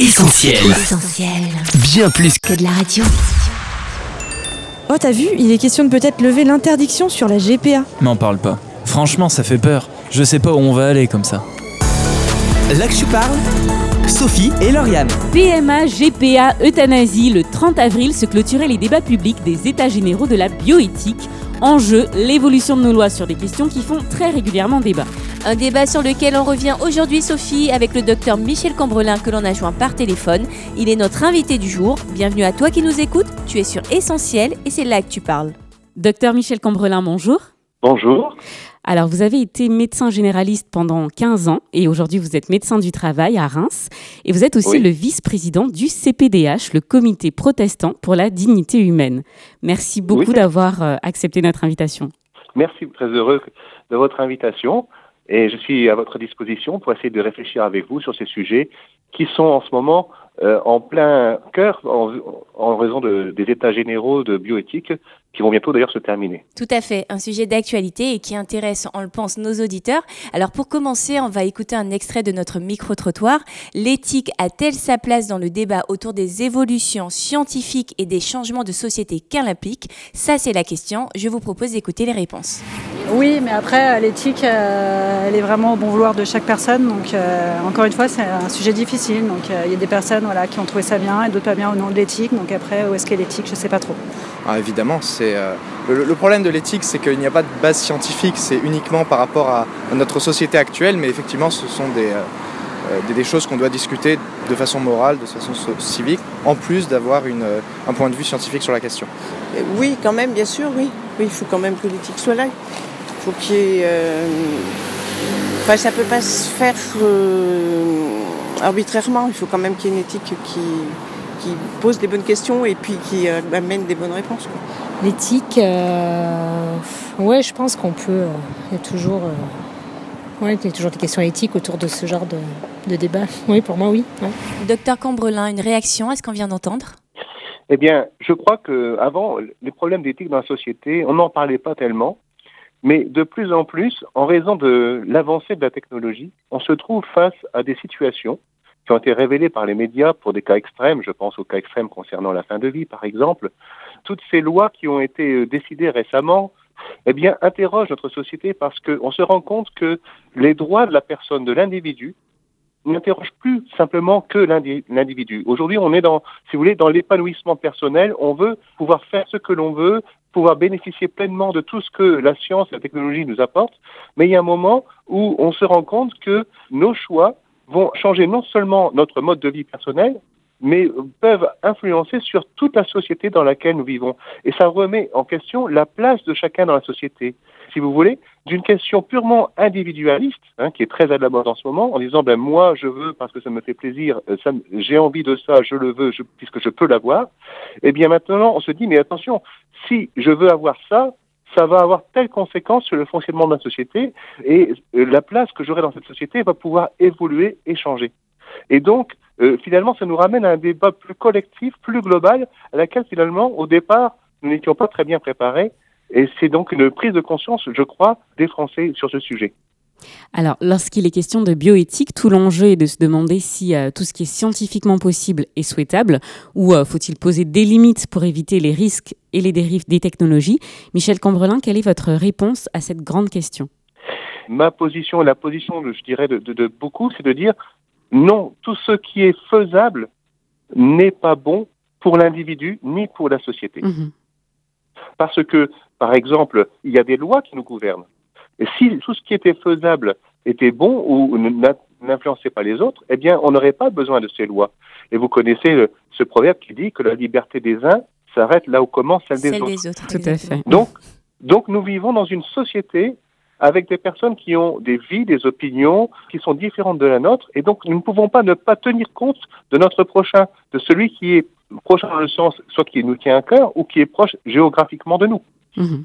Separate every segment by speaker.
Speaker 1: Essentiel.
Speaker 2: Essentiel.
Speaker 1: Bien plus
Speaker 2: Que de la radio.
Speaker 3: Oh, t'as vu Il est question de peut-être lever l'interdiction sur la GPA.
Speaker 4: M'en parle pas. Franchement, ça fait peur. Je sais pas où on va aller comme ça.
Speaker 1: Là que tu parles, Sophie et Lauriane.
Speaker 5: PMA, GPA, euthanasie, le 30 avril se clôturaient les débats publics des États généraux de la bioéthique. En jeu, l'évolution de nos lois sur des questions qui font très régulièrement débat.
Speaker 6: Un débat sur lequel on revient aujourd'hui, Sophie, avec le docteur Michel Cambrelin que l'on a joint par téléphone. Il est notre invité du jour. Bienvenue à toi qui nous écoutes. Tu es sur Essentiel et c'est là que tu parles.
Speaker 5: Docteur Michel Cambrelin, bonjour.
Speaker 7: Bonjour.
Speaker 5: Alors, vous avez été médecin généraliste pendant 15 ans et aujourd'hui, vous êtes médecin du travail à Reims et vous êtes aussi
Speaker 7: Oui.
Speaker 5: le vice-président du CPDH, le Comité protestant pour la dignité humaine. Merci beaucoup
Speaker 7: Oui.
Speaker 5: d'avoir euh, accepté notre invitation.
Speaker 7: Merci, très heureux de votre invitation et je suis à votre disposition pour essayer de réfléchir avec vous sur ces sujets qui sont en ce moment euh, en plein cœur en, raison de- des états généraux de bioéthique qui vont bientôt d'ailleurs se terminer.
Speaker 6: Tout à fait, un sujet d'actualité et qui intéresse, on le pense, nos auditeurs. Alors pour commencer, on va écouter un extrait de notre micro-trottoir. L'éthique a-t-elle sa place dans le débat autour des évolutions scientifiques et des changements de société qu'elle implique Ça, c'est la question. Je vous propose d'écouter les réponses.
Speaker 8: Oui, mais après, euh, l'éthique, euh, elle est vraiment au bon vouloir de chaque personne. Donc, euh, encore une fois, c'est un sujet difficile. Donc, euh, il y a des personnes voilà, qui ont trouvé ça bien et d'autres pas bien au nom de l'éthique. Donc, après, où est-ce qu'est l'éthique Je ne sais pas trop.
Speaker 9: Ah, évidemment, c'est euh, le, le problème de l'éthique, c'est qu'il n'y a pas de base scientifique, c'est uniquement par rapport à, à notre société actuelle, mais effectivement, ce sont des, des, des choses qu'on doit discuter de façon morale, de façon so- civique, en plus d'avoir euh, un point de vue scientifique sur la question.
Speaker 10: Oui, quand même, bien sûr, oui. Oui, il faut quand même que l'éthique soit là. Il faut qu'il y ait. euh, Enfin, ça peut pas se faire euh, arbitrairement. Il faut quand même qu'il y ait une éthique qui, qui pose des bonnes questions et puis qui euh, amène des bonnes réponses. quoi.
Speaker 11: L'éthique, euh, ouais, je pense qu'on peut. euh, Il y a toujours, euh, ouais, il y a toujours des questions éthiques autour de ce genre de, de débat. Oui, pour moi, oui. ouais.
Speaker 6: Docteur Cambrelin, une réaction à ce qu'on vient d'entendre?
Speaker 7: Eh bien, je crois que avant les problèmes d'éthique dans la société, on n'en parlait pas tellement, mais de plus en plus, en raison de l'avancée de la technologie, on se trouve face à des situations qui ont été révélées par les médias pour des cas extrêmes. Je pense aux cas extrêmes concernant la fin de vie, par exemple. Toutes ces lois qui ont été euh, décidées récemment, eh bien, interrogent notre société parce qu'on se rend compte que les droits de la personne, de l'individu, n'interrogent plus simplement que l'indi- l'individu. Aujourd'hui, on est dans, si vous voulez, dans l'épanouissement personnel. On veut pouvoir faire ce que l'on veut, pouvoir bénéficier pleinement de tout ce que la science et la technologie nous apportent. Mais il y a un moment où on se rend compte que nos choix vont changer non seulement notre mode de vie personnel, mais peuvent influencer sur toute la société dans laquelle nous vivons. Et ça remet en question la place de chacun dans la société. Si vous voulez, d'une question purement individualiste, hein, qui est très à la mode en ce moment, en disant ben moi je veux parce que ça me fait plaisir, euh, ça j'ai envie de ça, je le veux je- puisque je peux l'avoir. Eh bien maintenant on se dit mais attention, si je veux avoir ça, ça va avoir telle conséquence sur le fonctionnement de la société et euh, la place que j'aurai dans cette société va pouvoir évoluer et changer. Et donc, euh, finalement, ça nous ramène à un débat plus collectif, plus global, à laquelle finalement, au départ, nous n'étions pas très bien préparés. Et c'est donc une prise de conscience, je crois, des Français sur ce sujet.
Speaker 5: Alors, lorsqu'il est question de bioéthique, tout l'enjeu est de se demander si euh, tout ce qui est scientifiquement possible est souhaitable ou euh, faut-il poser des limites pour éviter les risques et les dérives des technologies? Michel Cambrelin, quelle est votre réponse à cette grande question?
Speaker 7: Ma position la position, je dirais, de, de- de beaucoup, c'est de dire non, tout ce qui est faisable n'est pas bon pour l'individu ni pour la société.
Speaker 5: Mhm.
Speaker 7: Parce que, par exemple, il y a des lois qui nous gouvernent. Et si tout ce qui était faisable était bon ou n'influençait pas les autres, eh bien, on n'aurait pas besoin de ces lois. Et vous connaissez le- ce proverbe qui dit que la liberté des uns s'arrête là où commence celle des
Speaker 6: Celle
Speaker 7: autres.
Speaker 6: des autres.
Speaker 5: Tout à fait.
Speaker 7: Donc, donc nous vivons dans une société avec des personnes qui ont des vies, des opinions qui sont différentes de la nôtre, et donc nous ne pouvons pas ne pas tenir compte de notre prochain, de celui qui est prochain dans le sens soit qui nous tient à cœur ou qui est proche géographiquement de nous.
Speaker 5: Mhm.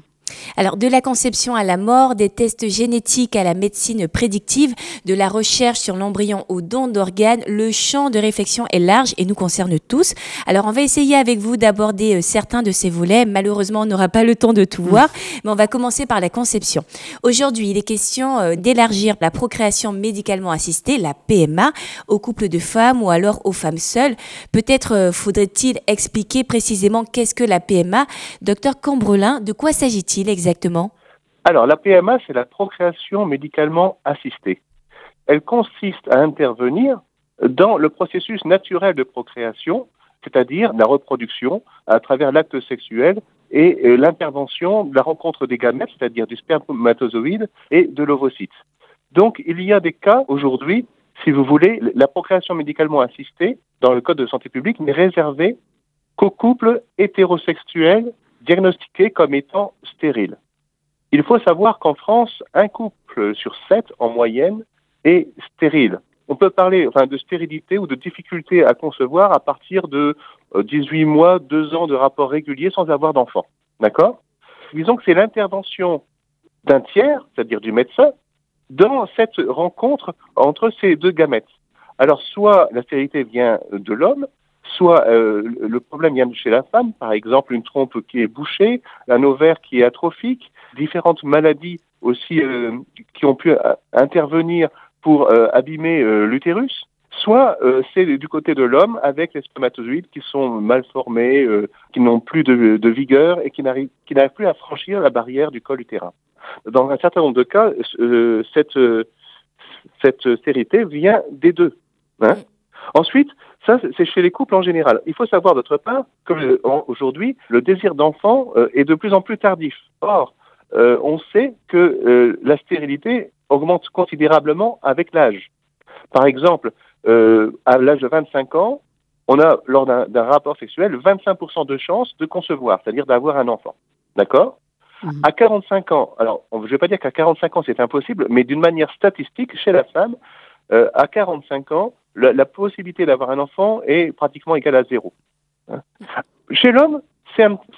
Speaker 6: Alors, de la conception à la mort, des tests génétiques à la médecine prédictive, de la recherche sur l'embryon au don d'organes, le champ de réflexion est large et nous concerne tous. Alors, on va essayer avec vous d'aborder euh, certains de ces volets. Malheureusement, on n'aura pas le temps de tout
Speaker 3: Mm.
Speaker 6: voir, mais on va commencer par la conception. Aujourd'hui, il est question euh, d'élargir la procréation médicalement assistée, la PMA, aux couples de femmes ou alors aux femmes seules. Peut-être euh, faudrait-il expliquer précisément qu'est-ce que la PMA. Docteur Cambrelin, de quoi s'agit-il exactement
Speaker 7: Alors, la PMA, c'est la procréation médicalement assistée. Elle consiste à intervenir dans le processus naturel de procréation, c'est-à-dire la reproduction à travers l'acte sexuel et euh, l'intervention de la rencontre des gamètes, c'est-à-dire du spermatozoïde et de l'ovocyte. Donc, il y a des cas aujourd'hui, si vous voulez, la procréation médicalement assistée dans le Code de santé publique n'est réservée qu'aux couples hétérosexuels diagnostiqués comme étant stériles. Il faut savoir qu'en France, un couple sur sept en moyenne est stérile. On peut parler de stérilité ou de difficulté à concevoir à partir de euh, 18 mois, 2 ans de rapports réguliers sans avoir d'enfant. D'accord? Disons que c'est l'intervention d'un tiers, c'est-à-dire du médecin, dans cette rencontre entre ces deux gamètes. Alors, soit la stérilité vient de l'homme, soit euh, le problème vient de chez la femme, par exemple une trompe qui est bouchée, un ovaire qui est atrophique, différentes maladies aussi euh, qui ont pu euh, intervenir pour euh, abîmer euh, l'utérus, soit euh, c'est du côté de l'homme avec les spermatozoïdes qui sont mal formés, euh, qui n'ont plus de, de vigueur et qui n'arrivent plus à franchir la barrière du col utérin. Dans un certain nombre de cas, euh, cette, cette stérilité vient des deux. Hein Ensuite, ça, c'est chez les couples en général. Il faut savoir d'autre part que aujourd'hui, le désir d'enfant euh, est de plus en plus tardif. Or, euh, on sait que euh, la stérilité augmente considérablement avec l'âge. Par exemple, euh, à l'âge de 25 ans, on a, lors d'un rapport sexuel, 25% de chances de concevoir, c'est-à-dire d'avoir un enfant. D'accord? À 45 ans, alors je ne vais pas dire qu'à 45 ans c'est impossible, mais d'une manière statistique, chez la femme, à 45 ans, la, possibilité d'avoir un enfant est pratiquement égale à zéro. Hein. Chez l'homme,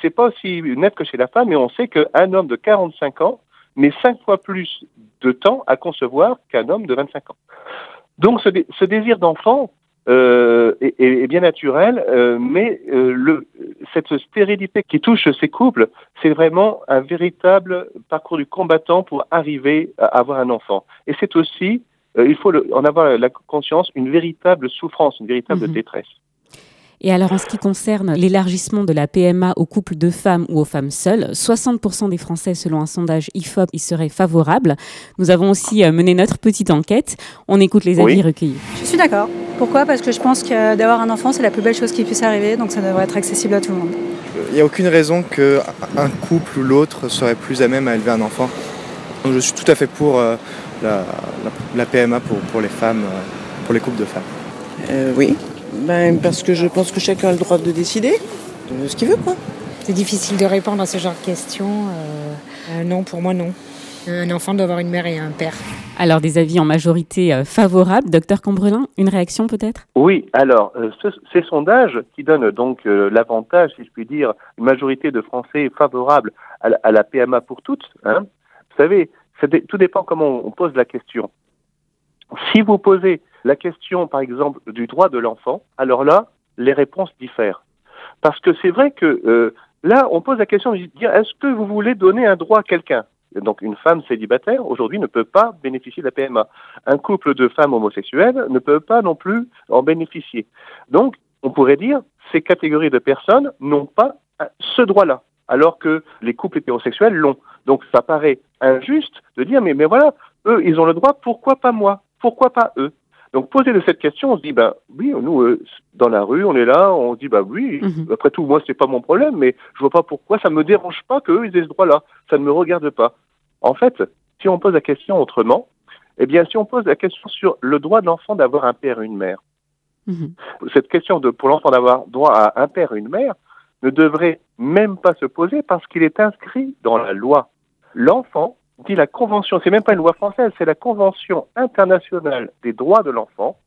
Speaker 7: c'est pas aussi net que chez la femme, mais on sait qu'un homme de 45 ans met cinq fois plus de temps à concevoir qu'un homme de 25 ans. Donc ce, dé- ce désir d'enfant euh, est, bien naturel, euh, mais euh, cette stérilité qui touche ces couples, c'est vraiment un véritable parcours du combattant pour arriver à avoir un enfant. Et c'est aussi, il faut le- en avoir la conscience, une véritable souffrance, une véritable
Speaker 5: Mhm.
Speaker 7: détresse.
Speaker 5: Et alors, en ce qui concerne l'élargissement de la PMA aux couples de femmes ou aux femmes seules, 60% des Français, selon un sondage IFOP, y seraient favorables. Nous avons aussi euh, mené notre petite enquête. On écoute les avis
Speaker 7: Oui.
Speaker 5: recueillis.
Speaker 8: Je suis d'accord. Pourquoi? Parce que je pense que d'avoir un enfant, c'est la plus belle chose qui puisse arriver, donc ça devrait être accessible à tout le monde.
Speaker 9: Il n'y a aucune raison qu'un couple ou l'autre serait plus à même à élever un enfant. Donc je suis tout à fait pour euh, la, la- la PMA pour, pour les femmes, euh, pour les couples de femmes.
Speaker 10: Euh, oui, ben, parce que je pense que chacun a le droit de décider de ce qu'il veut, quoi.
Speaker 11: C'est difficile de répondre à ce genre de questions. Euh, euh, non, pour moi, non. Un enfant doit avoir une mère et un père.
Speaker 5: Alors, des avis en majorité euh, favorables. Docteur Cambrelin, une réaction peut-être?
Speaker 7: Oui, alors, euh, ce- ces sondages qui donnent donc euh, l'avantage, si je puis dire, une majorité de Français favorables à la, à la PMA pour toutes, hein, vous savez, tout dépend comment on pose la question. Si vous posez la question, par exemple, du droit de l'enfant, alors là, les réponses diffèrent. Parce que c'est vrai que euh, là, on pose la question de dire est-ce que vous voulez donner un droit à quelqu'un? Donc, une femme célibataire, aujourd'hui, ne peut pas bénéficier de la PMA. Un couple de femmes homosexuelles ne peut pas non plus en bénéficier. Donc, on pourrait dire ces catégories de personnes n'ont pas euh, ce droit-là, alors que les couples hétérosexuels l'ont. Donc, ça paraît injuste de dire mais, mais voilà, eux, ils ont le droit, pourquoi pas moi? Pourquoi pas eux? Donc poser de cette question, on se dit ben oui, nous euh, dans la rue, on est là, on se dit bah oui.
Speaker 5: Mhm.
Speaker 7: Après tout, moi c'est pas mon problème, mais je vois pas pourquoi ça me dérange pas qu'eux ils aient ce droit-là. Ça ne me regarde pas. En fait, si on pose la question autrement, eh bien si on pose la question sur le droit de l'enfant d'avoir un père et une mère,
Speaker 5: Mhm.
Speaker 7: cette question de pour l'enfant d'avoir droit à un père et une mère ne devrait même pas se poser parce qu'il est inscrit dans la loi. L'enfant dit la convention, c'est même pas une loi française, c'est la convention internationale des droits de l'enfant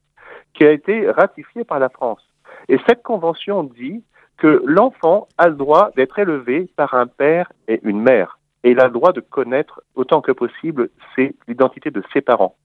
Speaker 7: qui a été ratifiée par la France. Et cette convention dit que l'enfant a le droit d'être élevé par un père et une mère. et il a le droit de connaître autant que possible l'identité de ses parents.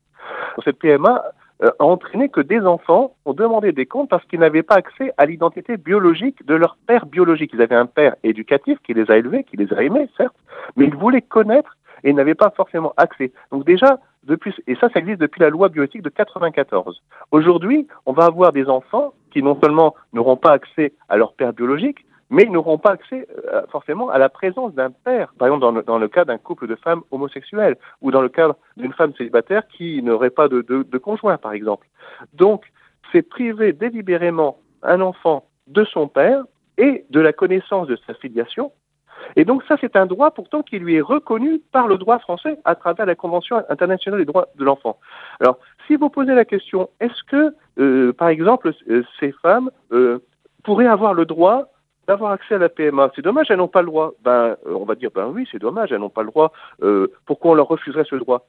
Speaker 7: Cette PMA euh, a entraîné que des enfants ont demandé des comptes parce qu'ils n'avaient pas accès à l'identité biologique de leur père biologique. Ils avaient un père éducatif qui les a élevés, qui les a aimés, certes, mais ils voulaient connaître et n'avaient pas forcément accès. Donc déjà, depuis, et ça, ça existe depuis la loi bioéthique de 94. Aujourd'hui, on va avoir des enfants qui non seulement n'auront pas accès à leur père biologique, mais ils n'auront pas accès euh, forcément à la présence d'un père, par exemple dans le, cas d'un couple de femmes homosexuelles, ou dans le cadre d'une femme célibataire qui n'aurait pas de, conjoint, par exemple. Donc, c'est priver délibérément un enfant de son père et de la connaissance de sa filiation. Et donc ça, c'est un droit pourtant qui lui est reconnu par le droit français à travers la Convention internationale des droits de l'enfant. Alors, si vous posez la question, est-ce que, euh, par exemple, euh, ces femmes pourraient avoir le droit d'avoir accès à la PMA. C'est dommage, elles n'ont pas le droit. Ben, euh, on va dire, ben oui, c'est dommage, elles n'ont pas le droit. Euh, pourquoi on leur refuserait ce droit?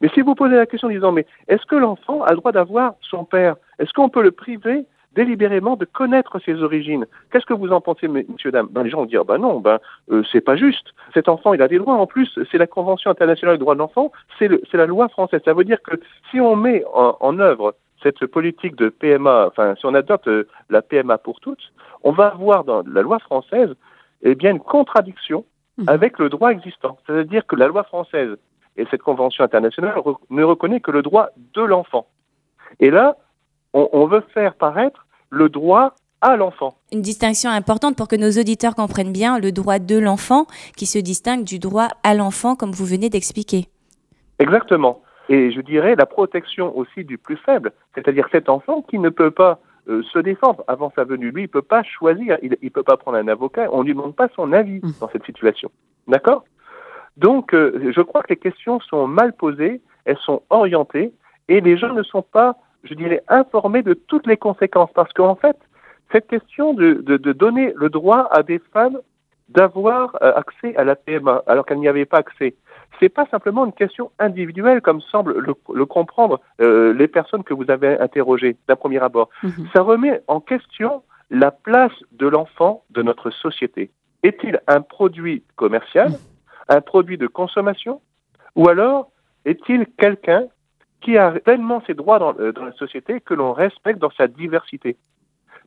Speaker 7: Mais si vous posez la question en disant, mais est-ce que l'enfant a le droit d'avoir son père? Est-ce qu'on peut le priver délibérément de connaître ses origines? Qu'est-ce que vous en pensez, messieurs, dames ben, Les gens vont dire, ben non, ben euh, c'est pas juste. Cet enfant, il a des droits. En plus, c'est la Convention internationale des droits de l'enfant, c'est la loi française. Ça veut dire que si on met en, en œuvre cette politique de PMA, enfin, si on adopte euh, la PMA pour toutes, on va avoir dans la loi française, eh bien, une contradiction mhm. avec le droit existant. C'est-à-dire que la loi française et cette convention internationale ne reconnaît que le droit de l'enfant. Et là, on, on veut faire paraître le droit à l'enfant.
Speaker 6: Une distinction importante pour que nos auditeurs comprennent bien le droit de l'enfant qui se distingue du droit à l'enfant comme vous venez d'expliquer.
Speaker 7: Exactement et je dirais la protection aussi du plus faible, c'est-à-dire cet enfant qui ne peut pas euh, se défendre avant sa venue. Lui, il peut pas choisir, il ne peut pas prendre un avocat, on ne lui demande pas son avis mmh. dans cette situation. D'accord? Donc, euh, je crois que les questions sont mal posées, elles sont orientées, et les gens ne sont pas, je dirais, informés de toutes les conséquences, parce qu'en fait, cette question de, de, de, donner le droit à des femmes d'avoir euh, accès à la PMA alors qu'elles n'y avaient pas accès, c'est pas simplement une question individuelle comme semblent le, comprendre euh, les personnes que vous avez interrogées d'un premier abord. Mhm. Ça remet en question la place de l'enfant de notre société. Est-il un produit commercial, un produit de consommation, ou alors est-il quelqu'un qui a pleinement ses droits dans, euh, la société que l'on respecte dans sa diversité?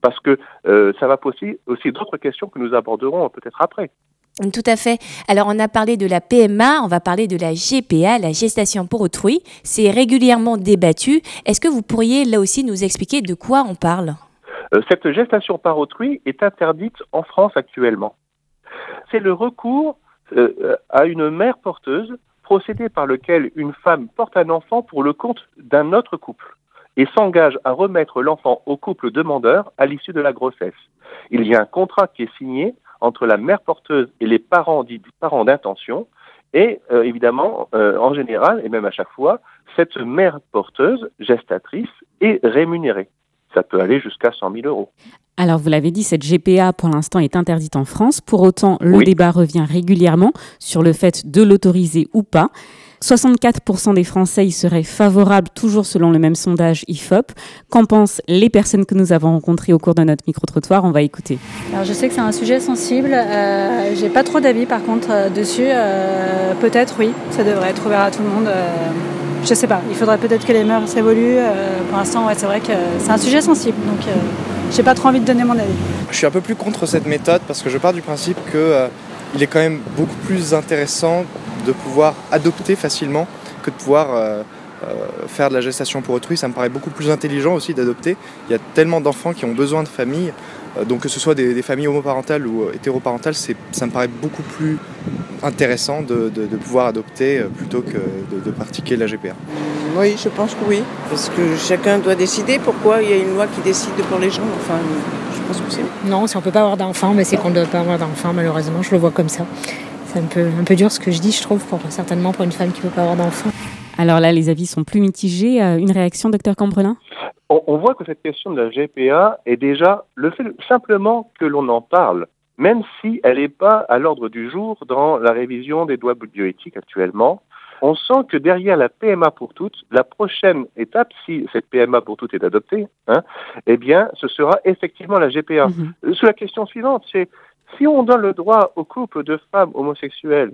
Speaker 7: Parce que euh, ça va poser aussi d'autres questions que nous aborderons peut-être après.
Speaker 6: Tout à fait. Alors on a parlé de la PMA, on va parler de la GPA, la gestation pour autrui. C'est régulièrement débattu. Est-ce que vous pourriez là aussi nous expliquer de quoi on parle?
Speaker 7: Euh, Cette gestation par autrui est interdite en France actuellement. C'est le recours euh, à une mère porteuse, procédé par lequel une femme porte un enfant pour le compte d'un autre couple et s'engage à remettre l'enfant au couple demandeur à l'issue de la grossesse. Il y a un contrat qui est signé entre la mère porteuse et les parents dits parents d'intention. Et euh, évidemment, euh, en général, et même à chaque fois, cette mère porteuse, gestatrice, est rémunérée. Ça peut aller jusqu'à 100 000 euros.
Speaker 5: Alors, vous l'avez dit, cette GPA, pour l'instant, est interdite en France. Pour autant, le débat revient régulièrement sur le fait de l'autoriser ou pas. 64% des Français y seraient favorables, toujours selon le même sondage IFOP. Qu'en pensent les personnes que nous avons rencontrées au cours de notre micro-trottoir? On va écouter.
Speaker 8: Alors je sais que c'est un sujet sensible. Euh, J'ai pas trop d'avis par contre euh, dessus. Euh, peut-être oui, ça devrait être ouvert à tout le monde. Euh, je sais pas. Il faudrait peut-être que les mœurs s'évoluent. Euh, pour l'instant, ouais, c'est vrai que c'est un sujet sensible. Donc j'ai pas trop envie de donner mon avis.
Speaker 9: Je suis un peu plus contre cette méthode parce que je pars du principe que il est quand même beaucoup plus intéressant de pouvoir adopter facilement que de pouvoir euh, euh, faire de la gestation pour autrui. Ça me paraît beaucoup plus intelligent aussi d'adopter. Il y a tellement d'enfants qui ont besoin de famille. Euh, donc que ce soit des, familles homoparentales ou hétéroparentales, ça me paraît beaucoup plus intéressant de, pouvoir adopter plutôt que de, pratiquer la GPA.
Speaker 10: Oui, je pense que oui. Parce que chacun doit décider pourquoi il y a une loi qui décide pour les gens. Enfin, je pense que c'est...
Speaker 11: Non, si on ne peut pas avoir d'enfants, mais c'est qu'on ne doit pas avoir d'enfants, malheureusement. Je le vois comme ça c'est un peu, un peu dur ce que je dis, je trouve, pour, certainement pour une femme qui ne peut pas avoir d'enfant.
Speaker 5: Alors là, les avis sont plus mitigés. Euh, une réaction, docteur Cambrelin?
Speaker 7: On, voit que cette question de la GPA est déjà le fait simplement que l'on en parle, même si elle n'est pas à l'ordre du jour dans la révision des lois bioéthiques actuellement. On sent que derrière la PMA pour toutes, la prochaine étape, si cette PMA pour toutes est adoptée, hein, eh bien, ce sera effectivement la GPA. Mm-hmm. Sous la question suivante, c'est si on donne le droit aux couples de femmes homosexuelles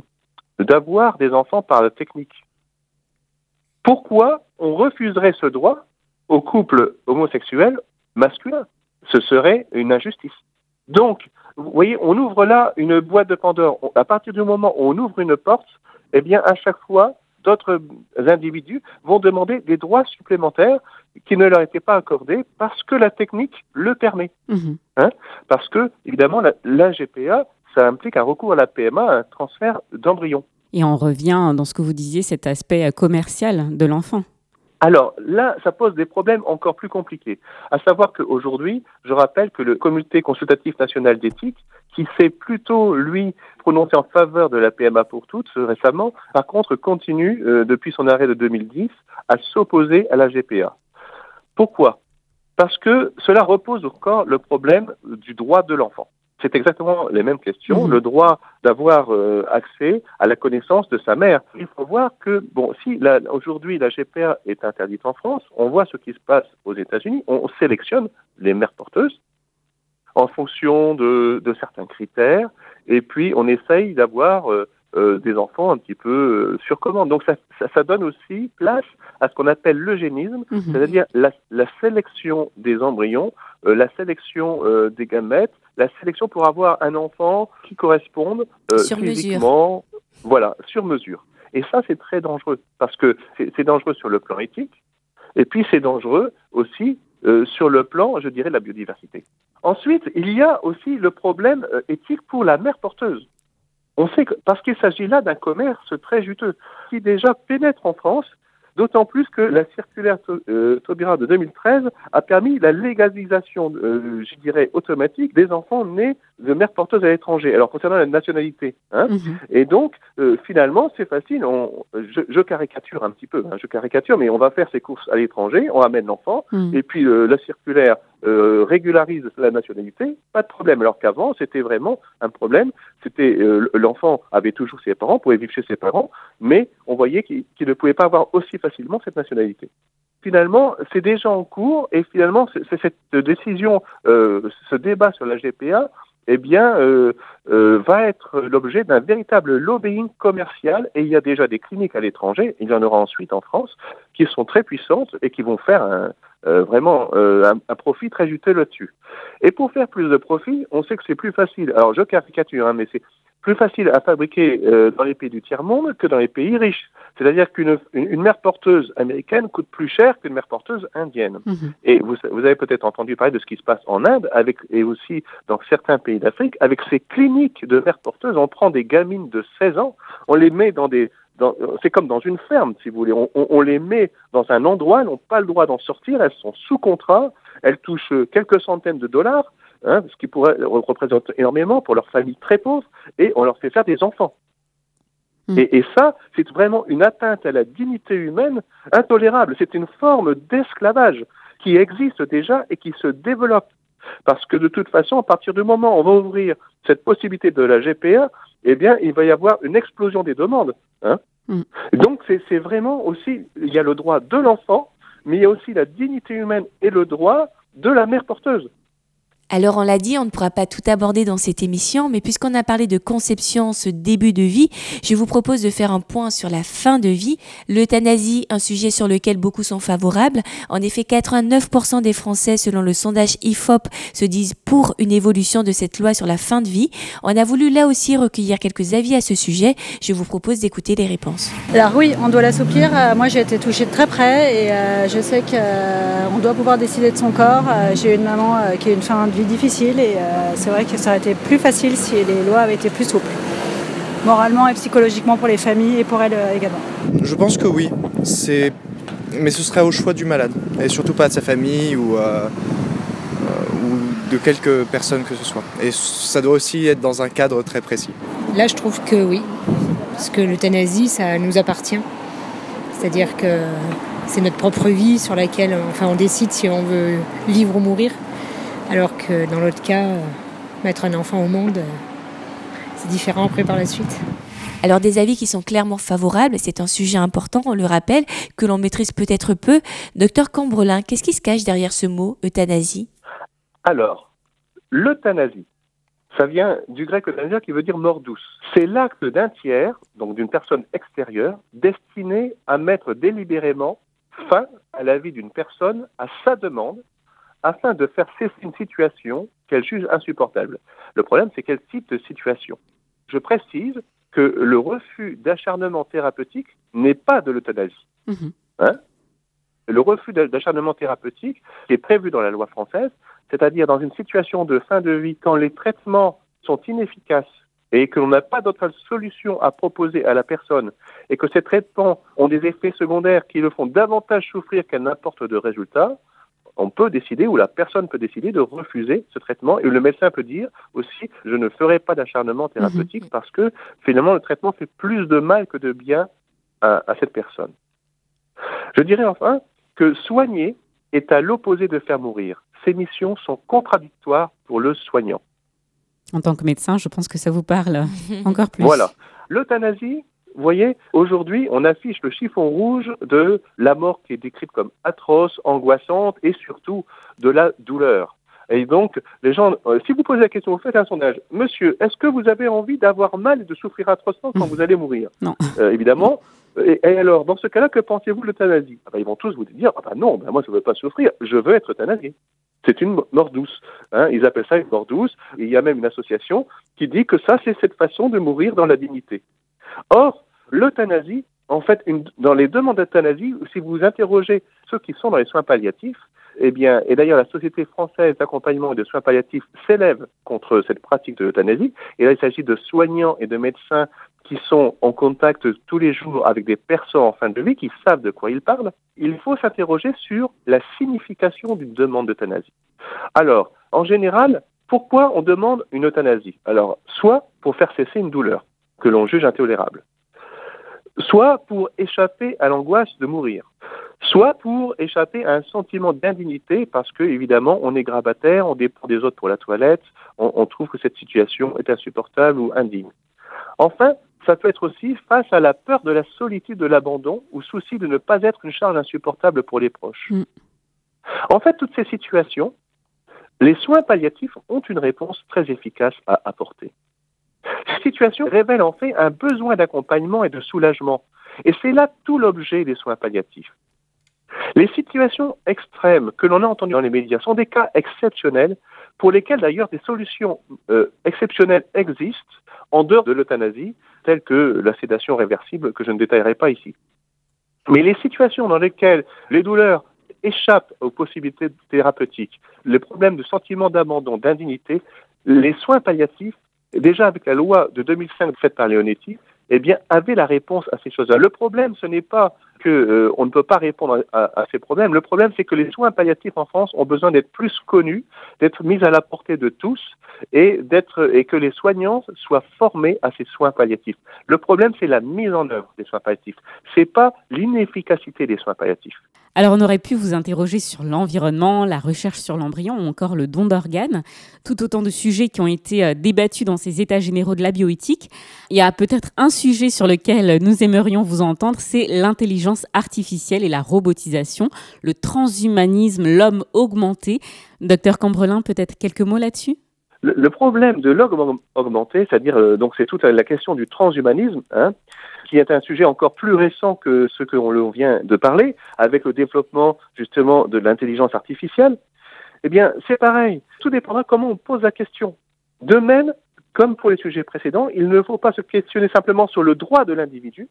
Speaker 7: d'avoir des enfants par la technique. Pourquoi on refuserait ce droit aux couples homosexuels masculins Ce serait une injustice. Donc, vous voyez, on ouvre là une boîte de Pandore. À partir du moment où on ouvre une porte, eh bien, à chaque fois, d'autres individus vont demander des droits supplémentaires qui ne leur étaient pas accordés parce que la technique le permet.
Speaker 5: Mhm.
Speaker 7: Hein parce que, évidemment, la, la GPA, ça implique un recours à la PMA, un transfert d'embryon.
Speaker 5: Et on revient dans ce que vous disiez, cet aspect commercial de l'enfant.
Speaker 7: Alors là, ça pose des problèmes encore plus compliqués. À savoir qu'aujourd'hui, je rappelle que le Comité consultatif national d'éthique, qui s'est plutôt, lui, prononcé en faveur de la PMA pour toutes récemment, par contre, continue, euh, depuis son arrêt de 2010, à s'opposer à la GPA. Pourquoi? Parce que cela repose encore le problème du droit de l'enfant. C'est exactement les mêmes questions.
Speaker 5: Mhm.
Speaker 7: Le droit d'avoir euh, accès à la connaissance de sa mère. Il faut voir que, bon, si la- aujourd'hui la GPA est interdite en France, on voit ce qui se passe aux États-Unis. On, on sélectionne les mères porteuses en fonction de, de certains critères, et puis on essaye d'avoir euh, euh, des enfants un petit peu euh, sur commande. Donc ça, ça, ça donne aussi place à ce qu'on appelle l'eugénisme,
Speaker 5: Mhm.
Speaker 7: c'est-à-dire la, la sélection des embryons, euh, la sélection euh, des gamètes, la sélection pour avoir un enfant qui corresponde euh,
Speaker 6: Sur mesure.
Speaker 7: physiquement, voilà, sur mesure. Et ça, c'est très dangereux parce que c'est c'est dangereux sur le plan éthique, et puis c'est dangereux aussi euh, sur le plan, je dirais, de la biodiversité. Ensuite, il y a aussi le problème euh, éthique pour la mère porteuse. On sait que, parce qu'il s'agit là d'un commerce très juteux, qui déjà pénètre en France, d'autant plus que la circulaire euh, Taubira de 2013 a permis la légalisation, euh, je dirais, automatique des enfants nés de mères porteuses à l'étranger. Alors, concernant la nationalité, hein,
Speaker 5: Mhm.
Speaker 7: et donc, euh, finalement, c'est facile. On, je, je caricature un petit peu, hein, je caricature, mais on va faire ses courses à l'étranger, on ramène l'enfant,
Speaker 5: Mhm.
Speaker 7: et puis euh, la circulaire euh, régularise la nationalité, pas de problème. Alors qu'avant, c'était vraiment un problème. C'était euh, l'enfant avait toujours ses parents, pouvait vivre chez ses parents, mais on voyait qu'il ne pouvait pas avoir aussi facilement cette nationalité. Finalement, c'est déjà en cours, et finalement, c'est cette décision, euh, ce débat sur la GPA, eh bien, euh, euh, va être l'objet d'un véritable lobbying commercial, et il y a déjà des cliniques à l'étranger, il y en aura ensuite en France, qui sont très puissantes et qui vont faire un, euh, vraiment euh, un, un profit très juteux là-dessus. Et pour faire plus de profit, on sait que c'est plus facile. Alors je caricature, hein, mais c'est plus facile à fabriquer euh, dans les pays du tiers-monde que dans les pays riches. C'est-à-dire qu'une une, une mère porteuse américaine coûte plus cher qu'une mère porteuse indienne.
Speaker 5: Mhm.
Speaker 7: Et vous, vous avez peut-être entendu parler de ce qui se passe en Inde avec, et aussi dans certains pays d'Afrique avec ces cliniques de mères porteuses. On prend des gamines de 16 ans, on les met dans des... C'est comme dans une ferme, si vous voulez. On, on- on les met dans un endroit, elles n'ont pas le droit d'en sortir, elles sont sous contrat, elles touchent quelques centaines de dollars, hein, ce qui pourrait représenter énormément pour leurs familles très pauvres, et on leur fait faire des enfants.
Speaker 5: Mm.
Speaker 7: Et, et ça, c'est vraiment une atteinte à la dignité humaine intolérable. C'est une forme d'esclavage qui existe déjà et qui se développe. Parce que de toute façon, à partir du moment où on va ouvrir cette possibilité de la GPA, eh bien, il va y avoir une explosion des demandes. Hein
Speaker 5: Mm.
Speaker 7: Donc, c'est vraiment aussi, il y a le droit de l'enfant, mais il y a aussi la dignité humaine et le droit de la mère porteuse.
Speaker 6: Alors on l'a dit, on ne pourra pas tout aborder dans cette émission, mais puisqu'on a parlé de conception, ce début de vie, je vous propose de faire un point sur la fin de vie. L'euthanasie, un sujet sur lequel beaucoup sont favorables. En effet, 89% des Français, selon le sondage IFOP, se disent pour une évolution de cette loi sur la fin de vie. On a voulu là aussi recueillir quelques avis à ce sujet. Je vous propose d'écouter les réponses.
Speaker 8: Alors oui, on doit l'assouplir. Euh, Moi, j'ai été touchée de très près et euh, je sais qu'on doit pouvoir décider de son corps. Euh, J'ai une maman euh, qui a une fin de vie difficile et euh, c'est vrai que ça aurait été plus facile si les lois avaient été plus souples, moralement et psychologiquement pour les familles et pour elles euh, également.
Speaker 9: Je pense que oui. C'est... Mais ce serait au choix du malade. Et surtout pas de sa famille ou, euh, euh, ou de quelques personnes que ce soit. Et ça doit aussi être dans un cadre très précis.
Speaker 11: Là, je trouve que oui. Parce que l'euthanasie, ça nous appartient. C'est-à-dire que c'est notre propre vie sur laquelle enfin, on décide si on veut vivre ou mourir. Alors que dans l'autre cas, euh, mettre un enfant au monde, euh, c'est différent après par la suite.
Speaker 6: Alors des avis qui sont clairement favorables, c'est un sujet important, on le rappelle, que l'on maîtrise peut-être peu. Docteur Cambrelin, qu'est-ce qui se cache derrière ce mot euthanasie?
Speaker 7: Alors, l'euthanasie, Ça vient du grec euthanasia qui veut dire mort douce. C'est l'acte d'un tiers, donc d'une personne extérieure, destiné à mettre délibérément fin à la vie d'une personne à sa demande afin de faire cesser une situation qu'elle juge insupportable. Le problème, c'est quel type de situation? Je précise que le refus d'acharnement thérapeutique n'est pas de l'euthanasie.
Speaker 5: Mhm.
Speaker 7: Hein? Le refus d'acharnement thérapeutique qui est prévu dans la loi française, c'est-à-dire dans une situation de fin de vie, quand les traitements sont inefficaces et que l'on n'a pas d'autre solution à proposer à la personne et que ces traitements ont des effets secondaires qui le font davantage souffrir qu'elle n'apporte de résultats, on peut décider, ou la personne peut décider de refuser ce traitement, et le médecin peut dire aussi, je ne ferai pas d'acharnement thérapeutique
Speaker 5: Mhm.
Speaker 7: parce que finalement le traitement fait plus de mal que de bien à, à cette personne. Je dirais enfin que soigner est à l'opposé de faire mourir. Ces missions sont contradictoires pour le soignant.
Speaker 5: En tant que médecin, je pense que ça vous parle encore plus.
Speaker 7: Voilà. L'euthanasie, vous voyez, aujourd'hui, on affiche le chiffon rouge de la mort qui est décrite comme atroce, angoissante et surtout de la douleur. Et donc, les gens, euh, si vous posez la question, vous faites un sondage, monsieur, est-ce que vous avez envie d'avoir mal et de souffrir atrocement quand vous allez mourir
Speaker 5: Non.
Speaker 7: Euh, Évidemment. Et, et alors, dans ce cas-là, que pensez-vous de l'euthanasie? Ah ben, Ils vont tous vous dire, ah ben non, ben moi je ne veux pas souffrir, je veux être euthanasié. C'est une mort douce. Hein, ils appellent ça une mort douce. Et il y a même une association qui dit que ça, c'est cette façon de mourir dans la dignité. Or, l'euthanasie, en fait, dans les demandes d'euthanasie, si vous interrogez ceux qui sont dans les soins palliatifs, eh bien, et d'ailleurs, la Société française d'accompagnement et de soins palliatifs s'élève contre cette pratique de l'euthanasie. Et là, il s'agit de soignants et de médecins qui sont en contact tous les jours avec des personnes en fin de vie, qui savent de quoi ils parlent. Il faut s'interroger sur la signification d'une demande d'euthanasie. Alors, en général, pourquoi on demande une euthanasie? Alors, soit pour faire cesser une douleur que l'on juge intolérable, soit pour échapper à l'angoisse de mourir, soit pour échapper à un sentiment d'indignité parce que, évidemment, on est grabataire, on dépend des autres pour la toilette, on, on trouve que cette situation est insupportable ou indigne. Enfin, ça peut être aussi face à la peur de la solitude de l'abandon ou souci de ne pas être une charge insupportable pour les proches.
Speaker 5: Mm.
Speaker 7: En fait, toutes ces situations, les soins palliatifs ont une réponse très efficace à apporter. Ces situations révèlent en fait un besoin d'accompagnement et de soulagement. Et c'est là tout l'objet des soins palliatifs. Les situations extrêmes que l'on a entendues dans les médias sont des cas exceptionnels pour lesquels d'ailleurs des solutions euh, exceptionnelles existent en dehors de l'euthanasie, telles que la sédation réversible que je ne détaillerai pas ici. Mais les situations dans lesquelles les douleurs échappent aux possibilités thérapeutiques, les problèmes de sentiment d'abandon, d'indignité, les soins palliatifs, déjà avec la loi de 2005 faite par Leonetti, eh bien, avaient la réponse à ces choses-là. Le problème, ce n'est pas que euh, on ne peut pas répondre à, à, à ces problèmes. Le problème, c'est que les soins palliatifs en France ont besoin d'être plus connus, d'être mis à la portée de tous, et d'être et que les soignants soient formés à ces soins palliatifs. Le problème, c'est la mise en œuvre des soins palliatifs. C'est pas l'inefficacité des soins palliatifs.
Speaker 5: Alors on aurait pu vous interroger sur l'environnement, la recherche sur l'embryon ou encore le don d'organes, tout autant de sujets qui ont été euh, débattus dans ces états généraux de la bioéthique. Il y a peut-être un sujet sur lequel nous aimerions vous entendre, c'est l'intelligence artificielle et la robotisation, le transhumanisme, l'homme augmenté. Docteur Cambrelin, peut-être quelques mots là-dessus?
Speaker 7: Le, problème de l'homme augmenté, c'est-à-dire euh, donc c'est toute la question du transhumanisme, hein, qui est un sujet encore plus récent que ce que l'on vient de parler, avec le développement justement de l'intelligence artificielle, eh bien c'est pareil. Tout dépendra comment on pose la question. De même, comme pour les sujets précédents, il ne faut pas se questionner simplement sur le droit de l'individu,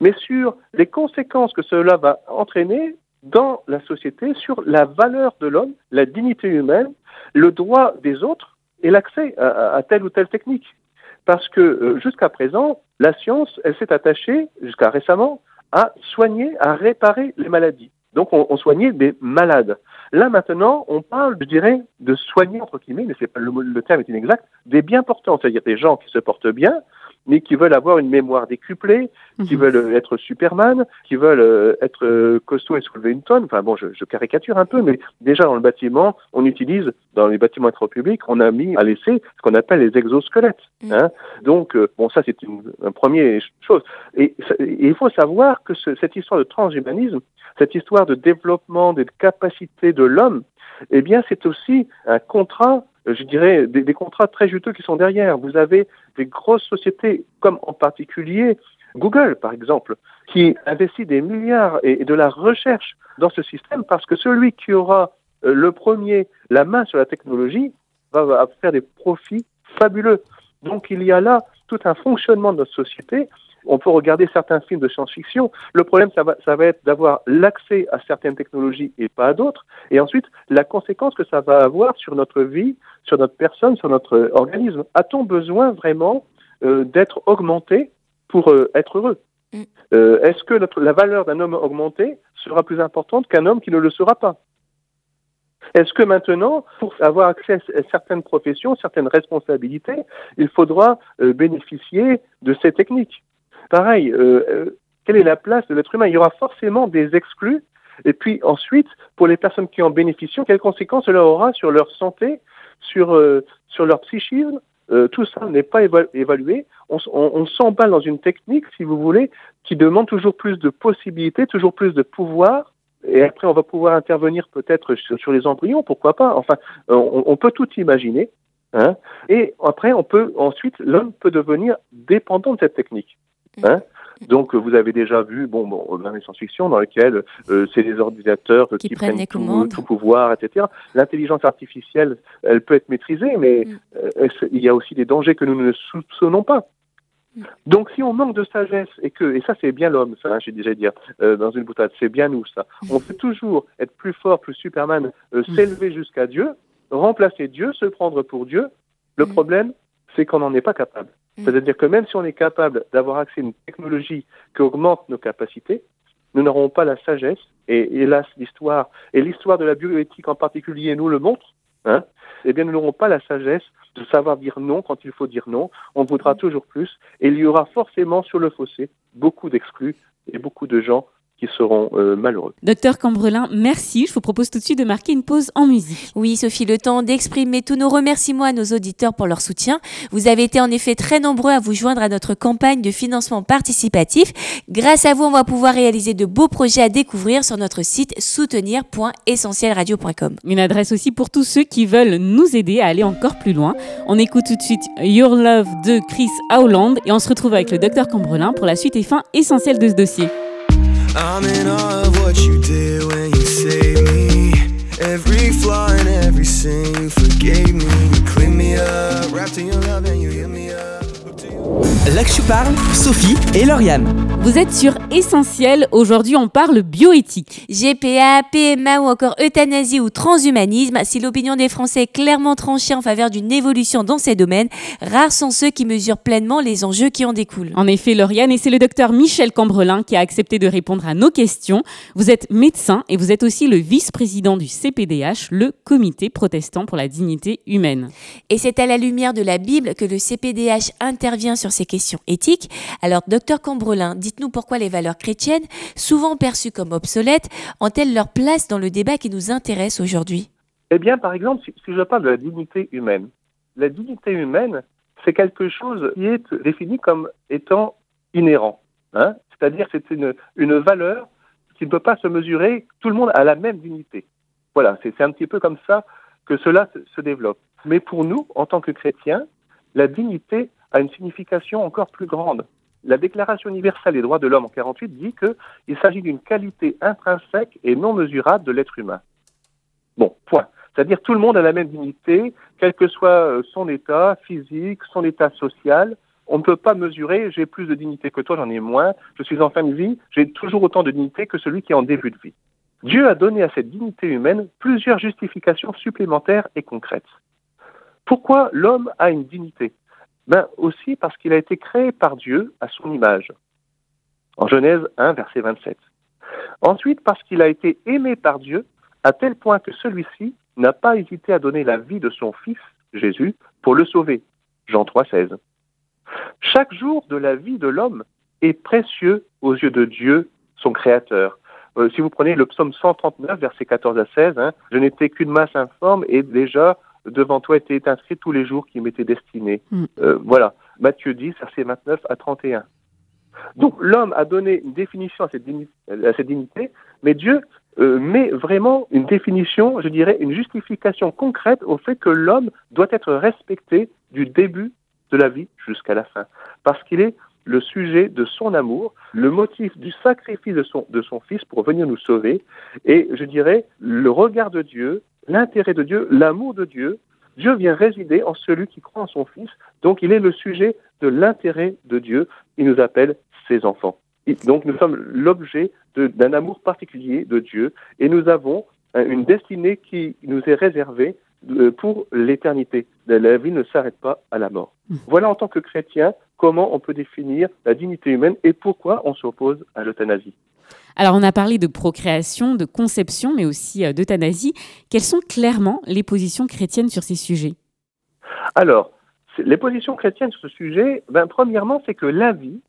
Speaker 7: mais sur les conséquences que cela va entraîner dans la société, sur la valeur de l'homme, la dignité humaine, le droit des autres et l'accès à, à, telle ou telle technique. Parce que euh, jusqu'à présent, la science, elle s'est attachée, jusqu'à récemment, à soigner, à réparer les maladies. Donc on, soignait des malades. Là maintenant, on parle, je dirais, de soigner entre guillemets, mais c'est le, le, terme est inexact, des bien portants, c'est-à-dire des gens qui se portent bien, mais qui veulent avoir une mémoire décuplée, mmh. qui veulent être Superman, qui veulent être costaud et soulever une tonne. Enfin bon, je, je, caricature un peu, mais déjà dans le bâtiment, on utilise, dans les bâtiments publics, on a mis à laisser ce qu'on appelle les exosquelettes. Mmh. Hein. Donc, euh, bon, ça c'est une, une, première chose. Et, et, il faut savoir que ce, cette histoire de transhumanisme, cette histoire de développement des capacités de l'homme, eh bien, c'est aussi un contrat je dirais, des, des, contrats très juteux qui sont derrière. Vous avez des grosses sociétés, comme en particulier Google, par exemple, qui investit des milliards et de la recherche dans ce système parce que celui qui aura le premier la main sur la technologie va faire des profits fabuleux. Donc il y a là tout un fonctionnement de notre société. On peut regarder certains films de science-fiction. Le problème, ça va, ça va être d'avoir l'accès à certaines technologies et pas à d'autres. Et ensuite, la conséquence que ça va avoir sur notre vie, sur notre personne, sur notre organisme. A-t-on besoin vraiment euh, d'être augmenté pour euh, être heureux? Euh, Est-ce que notre, la valeur d'un homme augmenté sera plus importante qu'un homme qui ne le sera pas? Est-ce que maintenant, pour avoir accès à certaines professions, certaines responsabilités, il faudra euh, bénéficier de ces techniques? Pareil, euh, euh, quelle est la place de l'être humain? Il y aura forcément des exclus. Et puis ensuite, pour les personnes qui en bénéficient, quelles conséquences cela aura sur leur santé, sur, sur leur psychisme? Tout ça n'est pas évalué. On s'emballe dans une technique, si vous voulez, qui demande toujours plus de possibilités, toujours plus de pouvoir et après, on va pouvoir intervenir peut-être sur, les embryons, pourquoi pas? Enfin, on, peut tout imaginer. Hein. Et après, on peut ensuite, l'homme peut devenir dépendant de cette technique. Hein. Donc, vous avez déjà vu, bon, bon dans les science-fiction, dans lesquelles euh, c'est les ordinateurs qui, prennent, tout, tout, pouvoir, etc. L'intelligence artificielle, elle peut être maîtrisée, mais mm. euh, il y a aussi des dangers que nous ne soupçonnons pas. Donc, si on manque de sagesse et que, et ça c'est bien l'homme, ça, hein, j'ai déjà dit euh, dans une boutade, c'est bien nous ça. On peut toujours être plus fort, plus Superman, euh, mm. s'élever jusqu'à Dieu, remplacer Dieu, se prendre pour Dieu. Le mm. problème, c'est qu'on n'en est pas capable. Mm. C'est-à-dire que même si on est capable d'avoir accès à une technologie qui augmente nos capacités, nous n'aurons pas la sagesse. Et hélas, l'histoire et l'histoire de la bioéthique en particulier nous le montre. Hein, eh bien, nous n'aurons pas la sagesse de savoir dire non quand il faut dire non. On voudra toujours plus. Et il y aura forcément sur le fossé beaucoup d'exclus et beaucoup de gens qui seront euh, malheureux.
Speaker 5: Docteur Cambrelin, merci. Je vous propose tout de suite de marquer une pause en musique.
Speaker 6: Oui, Sophie, le temps d'exprimer tous nos remerciements à nos auditeurs pour leur soutien. Vous avez été en effet très nombreux à vous joindre à notre campagne de financement participatif. Grâce à vous, on va pouvoir réaliser de beaux projets à découvrir sur notre site soutenir.essentielradio.com.
Speaker 5: Une adresse aussi pour tous ceux qui veulent nous aider à aller encore plus loin. On écoute tout de suite Your Love de Chris Howland et on se retrouve avec le docteur Cambrelin pour la suite et fin essentielle de ce dossier. I'm in awe of what you did when you saved me. Every flaw and every sin you forgave me. You cleaned me up, wrapped in your love and you healed me up.
Speaker 1: Là que je parle, Sophie et Lauriane.
Speaker 5: Vous êtes sur Essentiel. Aujourd'hui, on parle bioéthique.
Speaker 6: GPA, PMA ou encore euthanasie ou transhumanisme. Si l'opinion des Français est clairement tranchée en faveur d'une évolution dans ces domaines, rares sont ceux qui mesurent pleinement les enjeux qui en découlent.
Speaker 5: En effet, Lauriane, et c'est le docteur Michel Cambrelin qui a accepté de répondre à nos questions. Vous êtes médecin et vous êtes aussi le vice-président du CPDH, le Comité protestant pour la dignité humaine.
Speaker 6: Et c'est à la lumière de la Bible que le CPDH intervient sur ces questions éthiques. Alors, docteur Cambrelin, dites-nous pourquoi les valeurs chrétiennes, souvent perçues comme obsolètes, ont-elles leur place dans le débat qui nous intéresse aujourd'hui?
Speaker 7: Eh bien, par exemple, si, je parle de la dignité humaine, la dignité humaine, c'est quelque chose qui est défini comme étant inhérent. Hein C'est-à-dire c'est une, une valeur qui ne peut pas se mesurer. Tout le monde a la même dignité. Voilà, c'est un petit peu comme ça que cela se développe. Mais pour nous, en tant que chrétiens, la dignité a une signification encore plus grande. La Déclaration universelle des droits de l'homme en 48 dit qu'il s'agit d'une qualité intrinsèque et non mesurable de l'être humain. Bon, point. C'est-à-dire tout le monde a la même dignité, quel que soit euh, son état physique, son état social. On ne peut pas mesurer, j'ai plus de dignité que toi, j'en ai moins, je suis en fin de vie, j'ai toujours autant de dignité que celui qui est en début de vie. Dieu a donné à cette dignité humaine plusieurs justifications supplémentaires et concrètes. Pourquoi l'homme a une dignité? Ben aussi parce qu'il a été créé par Dieu à son image. En Genèse 1, verset 27. Ensuite, parce qu'il a été aimé par Dieu à tel point que celui-ci n'a pas hésité à donner la vie de son Fils, Jésus, pour le sauver. Jean 3, 16. Chaque jour de la vie de l'homme est précieux aux yeux de Dieu, son Créateur. Euh, si vous prenez le psaume 139, verset 14 à 16, hein, je n'étais qu'une masse informe et déjà devant toi étaient inscrits tous les jours qui m'étaient destinés. Mm. Euh, voilà, Matthieu 10, verset 29 à 31. Donc l'homme a donné une définition à cette, dignité, mais Dieu euh, met vraiment une définition, je dirais, une justification concrète au fait que l'homme doit être respecté du début de la vie jusqu'à la fin, parce qu'il est le sujet de son amour, le motif du sacrifice de son, de son Fils pour venir nous sauver, et je dirais le regard de Dieu, l'intérêt de Dieu, l'amour de Dieu. Dieu vient résider en celui qui croit en son Fils, donc il est le sujet de l'intérêt de Dieu, il nous appelle ses enfants. donc nous sommes l'objet d'un amour particulier de Dieu, et nous avons une destinée qui nous est réservée euh, pour l'éternité. La vie ne s'arrête pas à la mort. Mmh. Voilà en tant que chrétien comment on peut définir la dignité humaine et pourquoi on s'oppose à l'euthanasie.
Speaker 5: Alors on a parlé de procréation, de conception, mais aussi euh, d'euthanasie. Quelles sont clairement les positions chrétiennes sur ces sujets?
Speaker 7: Alors, les positions chrétiennes sur ce sujet, ben, premièrement, c'est que la vie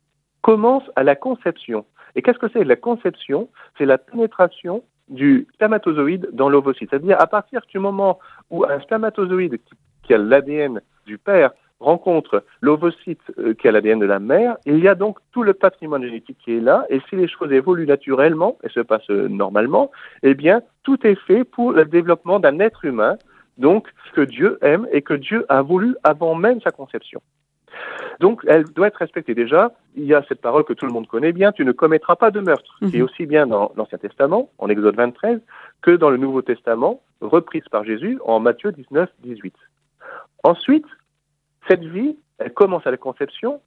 Speaker 7: commence à la conception. Et qu'est-ce que c'est la conception? C'est la pénétration du spermatozoïde dans l'ovocyte. C'est-à-dire à partir du moment où un spermatozoïde qui, a l'ADN du père rencontre l'ovocyte euh, qui a l'ADN de la mère, il y a donc tout le patrimoine génétique qui est là, et si les choses évoluent naturellement et se passent euh, normalement, eh bien, tout est fait pour le développement d'un être humain, donc que Dieu aime et que Dieu a voulu avant même sa conception. Donc, elle doit être respectée. Déjà, il y a cette parole que tout le monde connaît bien, tu ne commettras pas de meurtre, qui est aussi bien dans l'Ancien Testament, en Exode 23, que dans le Nouveau Testament, reprise par Jésus en Matthieu 19, 18. Ensuite, cette vie, elle commence à la conception,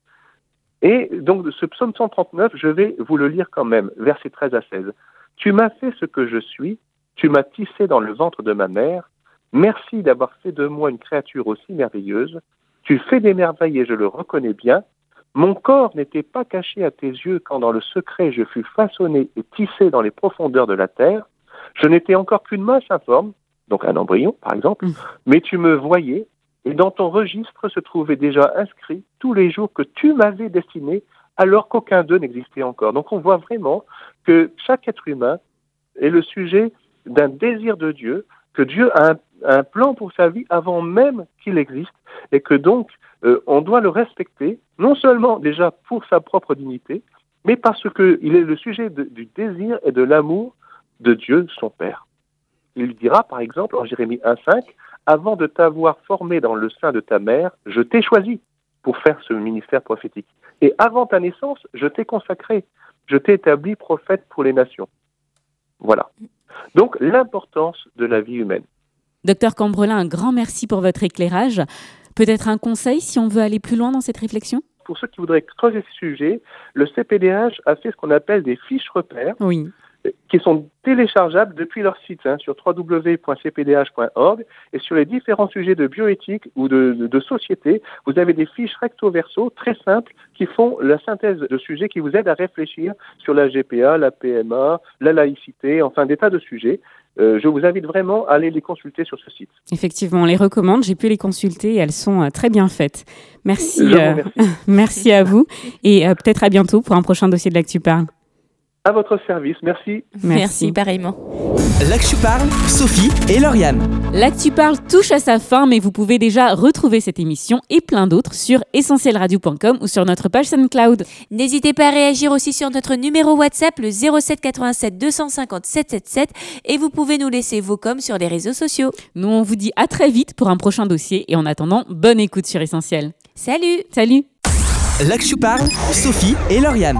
Speaker 7: et donc ce psaume 139, je vais vous le lire quand même, versets 13 à 16. Tu m'as fait ce que je suis, tu m'as tissé dans le ventre de ma mère, merci d'avoir fait de moi une créature aussi merveilleuse, tu fais des merveilles et je le reconnais bien. Mon corps n'était pas caché à tes yeux quand dans le secret je fus façonné et tissé dans les profondeurs de la terre. Je n'étais encore qu'une masse informe, donc un embryon par exemple, mm. mais tu me voyais et dans ton registre se trouvaient déjà inscrits tous les jours que tu m'avais destinés alors qu'aucun d'eux n'existait encore. Donc on voit vraiment que chaque être humain est le sujet d'un désir de Dieu, que Dieu a un, plan pour sa vie avant même qu'il existe et que donc euh, on doit le respecter, non seulement déjà pour sa propre dignité, mais parce qu'il est le sujet du désir et de l'amour de Dieu, son Père. Il dira par exemple en Jérémie 1.5, Avant de t'avoir formé dans le sein de ta mère, je t'ai choisi pour faire ce ministère prophétique. Et avant ta naissance, je t'ai consacré, je t'ai établi prophète pour les nations. Voilà. Donc l'importance de la vie humaine.
Speaker 5: Docteur Cambrelin, un grand merci pour votre éclairage. Peut-être un conseil si on veut aller plus loin dans cette réflexion?
Speaker 7: Pour ceux qui voudraient creuser ce sujet, le CPDH a fait ce qu'on appelle des fiches repères.
Speaker 5: Oui
Speaker 7: qui sont téléchargeables depuis leur site hein, sur www.cpdh.org et sur les différents sujets de bioéthique ou de, société, vous avez des fiches recto verso très simples qui font la synthèse de sujets qui vous aident à réfléchir sur la GPA, la PMA, la laïcité, enfin des tas de sujets. Euh, je vous invite vraiment à aller les consulter sur ce site.
Speaker 5: Effectivement, on les recommande. J'ai pu les consulter et elles sont euh, très bien faites. Merci, euh, merci à vous et peut-être à bientôt pour un prochain dossier de l'Actu Parle.
Speaker 7: À votre service, merci.
Speaker 6: Merci, pareillement.
Speaker 1: L'Actu Parle, Sophie et Lauriane.
Speaker 5: L'Actu Parle touche à sa fin, mais vous pouvez déjà retrouver cette émission et plein d'autres sur essentielradio.com ou sur notre page SoundCloud.
Speaker 6: N'hésitez pas à réagir aussi sur notre numéro WhatsApp, le 07 87 250 777, et vous pouvez nous laisser vos coms sur les réseaux sociaux.
Speaker 5: Nous, on vous dit à très vite pour un prochain dossier, et en attendant, bonne écoute sur Essentiel.
Speaker 6: Salut
Speaker 5: Salut
Speaker 1: L'Actu Parle, Sophie et Lauriane.